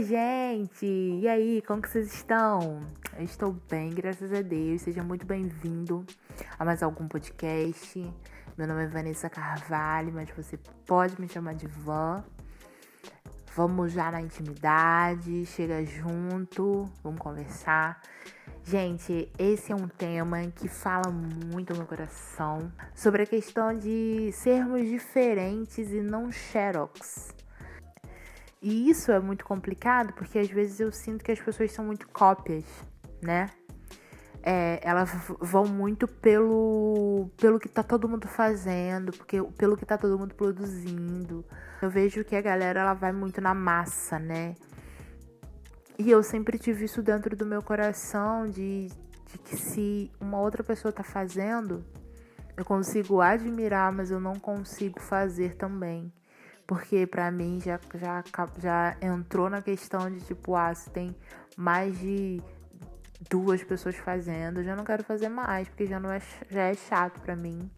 Oi, gente! E aí, como que vocês estão? Eu estou bem, graças a Deus. Seja muito bem-vindo a mais algum podcast. Meu nome é Vanessa Carvalho, mas você pode me chamar de Van. Vamos já na intimidade, chega junto, vamos conversar. Gente, esse é um tema que fala muito no meu coração sobre a questão de sermos diferentes e não xerox. E isso é muito complicado porque às vezes eu sinto que as pessoas são muito cópias, né? É, elas vão muito pelo, pelo que tá todo mundo fazendo, porque, pelo que tá todo mundo produzindo. Eu vejo que a galera ela vai muito na massa, né? E eu sempre tive isso dentro do meu coração de, de que se uma outra pessoa tá fazendo, eu consigo admirar, mas eu não consigo fazer também. Porque para mim já, já, já entrou na questão de tipo, ah, se tem mais de duas pessoas fazendo, já não quero fazer mais, porque já não é, já é chato para mim.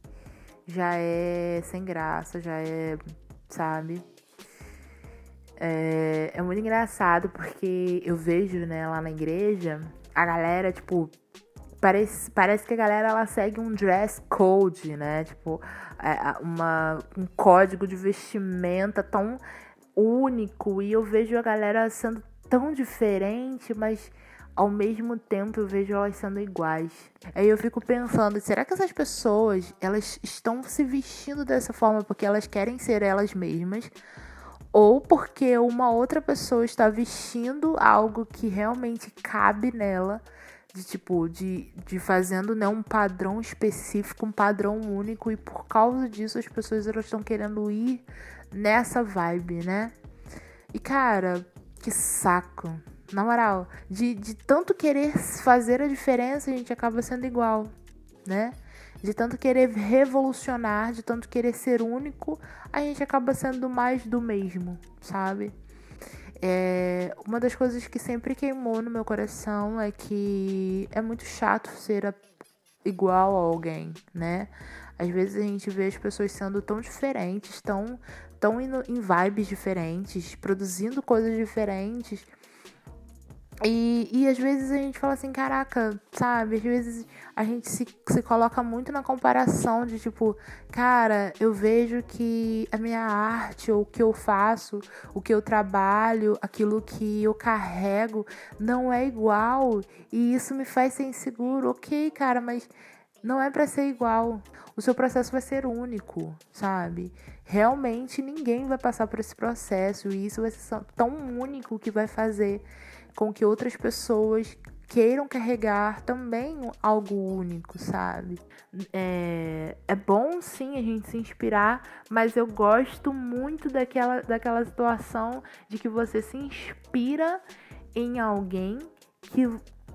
Já é sem graça, já é, sabe? É, é muito engraçado porque eu vejo, né, lá na igreja, a galera, tipo, parece, parece que a galera ela segue um dress code, né? Tipo, é, uma, um código de vestimenta tão único. E eu vejo a galera sendo tão diferente, mas ao mesmo tempo eu vejo elas sendo iguais. Aí eu fico pensando, será que essas pessoas, elas estão se vestindo dessa forma porque elas querem ser elas mesmas? Ou porque uma outra pessoa está vestindo algo que realmente cabe nela de tipo de, de fazendo né, um padrão específico, um padrão único e por causa disso as pessoas elas estão querendo ir nessa vibe, né? E cara, que saco. Na moral, de, de tanto querer fazer a diferença, a gente acaba sendo igual, né? De tanto querer revolucionar, de tanto querer ser único, a gente acaba sendo mais do mesmo, sabe? É, uma das coisas que sempre queimou no meu coração é que é muito chato ser igual a alguém, né? Às vezes a gente vê as pessoas sendo tão diferentes, tão, tão em vibes diferentes, produzindo coisas diferentes e, e às vezes a gente fala assim, caraca, sabe? Às vezes a gente se, se coloca muito na comparação de tipo, cara, eu vejo que a minha arte, ou o que eu faço, o que eu trabalho, aquilo que eu carrego, não é igual. E isso me faz ser inseguro. Ok, cara, mas não é para ser igual. O seu processo vai ser único, sabe? Realmente ninguém vai passar por esse processo e isso vai ser tão único que vai fazer com que outras pessoas queiram carregar também algo único, sabe? É, é bom sim a gente se inspirar, mas eu gosto muito daquela, daquela situação de que você se inspira em alguém que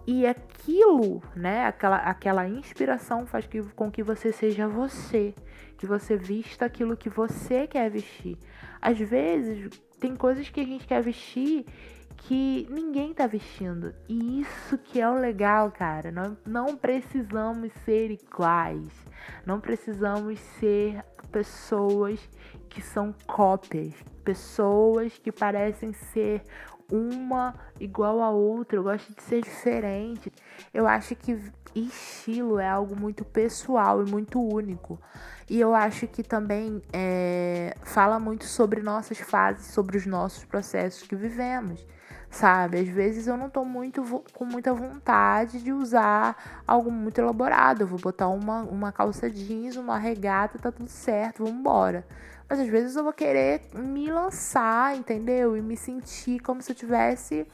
e aquilo, né, aquela, aquela inspiração faz que, com que você seja você, que você vista aquilo que você quer vestir. Às vezes, tem coisas que a gente quer vestir que ninguém tá vestindo. E isso que é o legal, cara. Não precisamos ser iguais. Não precisamos ser pessoas que são cópias, pessoas que parecem ser uma igual a outra. Eu gosto de ser diferente. Eu acho que estilo é algo muito pessoal e muito único. E eu acho que também é, fala muito sobre nossas fases, sobre os nossos processos que vivemos sabe? Às vezes eu não tô muito com muita vontade de usar algo muito elaborado. Eu vou botar uma, uma calça jeans, uma regata, tá tudo certo, vamos embora. Mas às vezes eu vou querer me lançar, entendeu? E me sentir como se eu tivesse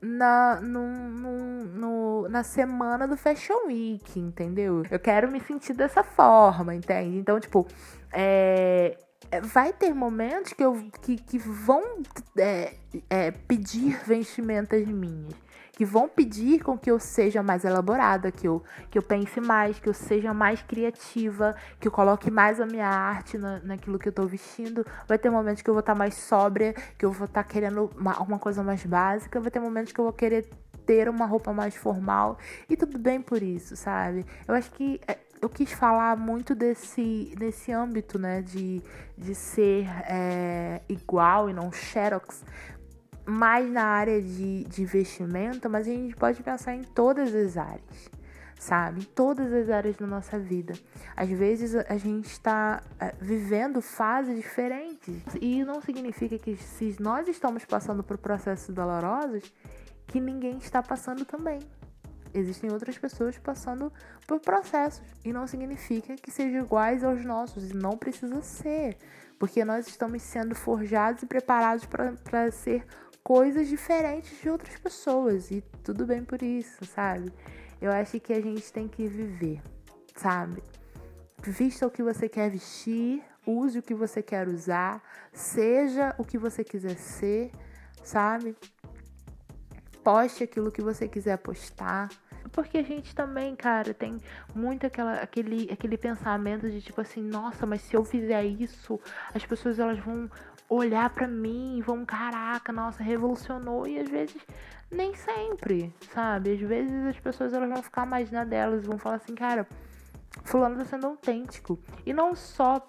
na, no, no, no, na semana do Fashion Week, entendeu? Eu quero me sentir dessa forma, entende? Então, tipo, é, é, vai ter momentos que, eu, que, que vão é, é, pedir vestimentas minhas, que vão pedir com que eu seja mais elaborada, que eu, que eu pense mais, que eu seja mais criativa, que eu coloque mais a minha arte na, naquilo que eu tô vestindo. Vai ter momentos que eu vou estar tá mais sóbria, que eu vou estar tá querendo uma, uma coisa mais básica, vai ter momentos que eu vou querer ter uma roupa mais formal e tudo bem por isso, sabe? Eu acho que é, eu quis falar muito desse, desse âmbito, né, de, de ser é, igual e não xerox, mais na área de, de investimento, mas a gente pode pensar em todas as áreas, sabe? Em todas as áreas da nossa vida. Às vezes a gente está é, vivendo fases diferentes e não significa que se nós estamos passando por processos dolorosos, que ninguém está passando também. Existem outras pessoas passando por processos e não significa que sejam iguais aos nossos e não precisa ser, porque nós estamos sendo forjados e preparados para ser coisas diferentes de outras pessoas e tudo bem por isso, sabe? Eu acho que a gente tem que viver, sabe? Vista o que você quer vestir, use o que você quer usar, seja o que você quiser ser, sabe? Poste aquilo que você quiser postar. Porque a gente também, cara, tem muito aquela, aquele, aquele pensamento de tipo assim, nossa, mas se eu fizer isso, as pessoas elas vão olhar para mim, vão, caraca, nossa, revolucionou. E às vezes nem sempre, sabe? Às vezes as pessoas elas vão ficar mais na delas, vão falar assim, cara, fulano tá sendo autêntico. E não só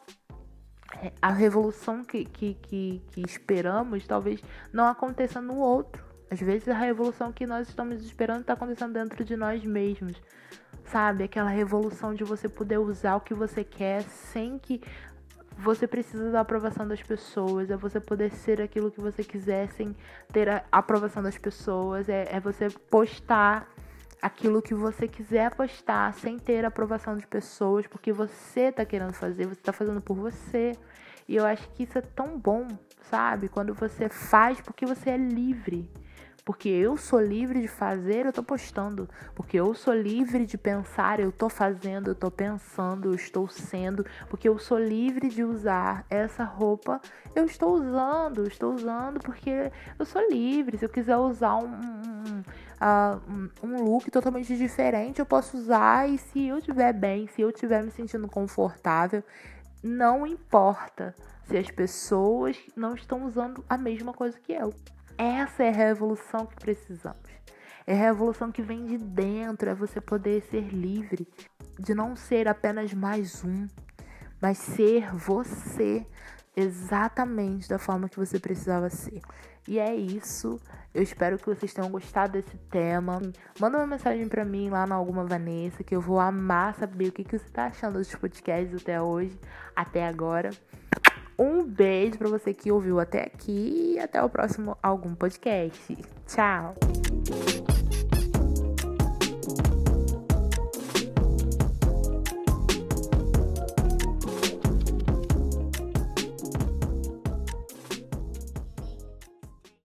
é, a revolução que, que, que, que esperamos talvez não aconteça no outro. Às vezes a revolução que nós estamos esperando está acontecendo dentro de nós mesmos. Sabe? Aquela revolução de você poder usar o que você quer sem que você precisa da aprovação das pessoas, é você poder ser aquilo que você quiser sem ter a aprovação das pessoas, é, é você postar aquilo que você quiser postar sem ter a aprovação de pessoas, porque você tá querendo fazer, você tá fazendo por você. E eu acho que isso é tão bom, sabe? Quando você faz porque você é livre. Porque eu sou livre de fazer, eu tô postando. Porque eu sou livre de pensar, eu tô fazendo, eu tô pensando, eu estou sendo. Porque eu sou livre de usar essa roupa, eu estou usando, eu estou usando porque eu sou livre. Se eu quiser usar um, um, um look totalmente diferente, eu posso usar. E se eu estiver bem, se eu estiver me sentindo confortável, não importa se as pessoas não estão usando a mesma coisa que eu. Essa é a revolução que precisamos. É a revolução que vem de dentro, é você poder ser livre, de não ser apenas mais um, mas ser você exatamente da forma que você precisava ser. E é isso. Eu espero que vocês tenham gostado desse tema. Manda uma mensagem para mim lá na Alguma Vanessa, que eu vou amar saber o que, que você tá achando dos podcasts até hoje, até agora. Um beijo para você que ouviu até aqui e até o próximo algum podcast. Tchau.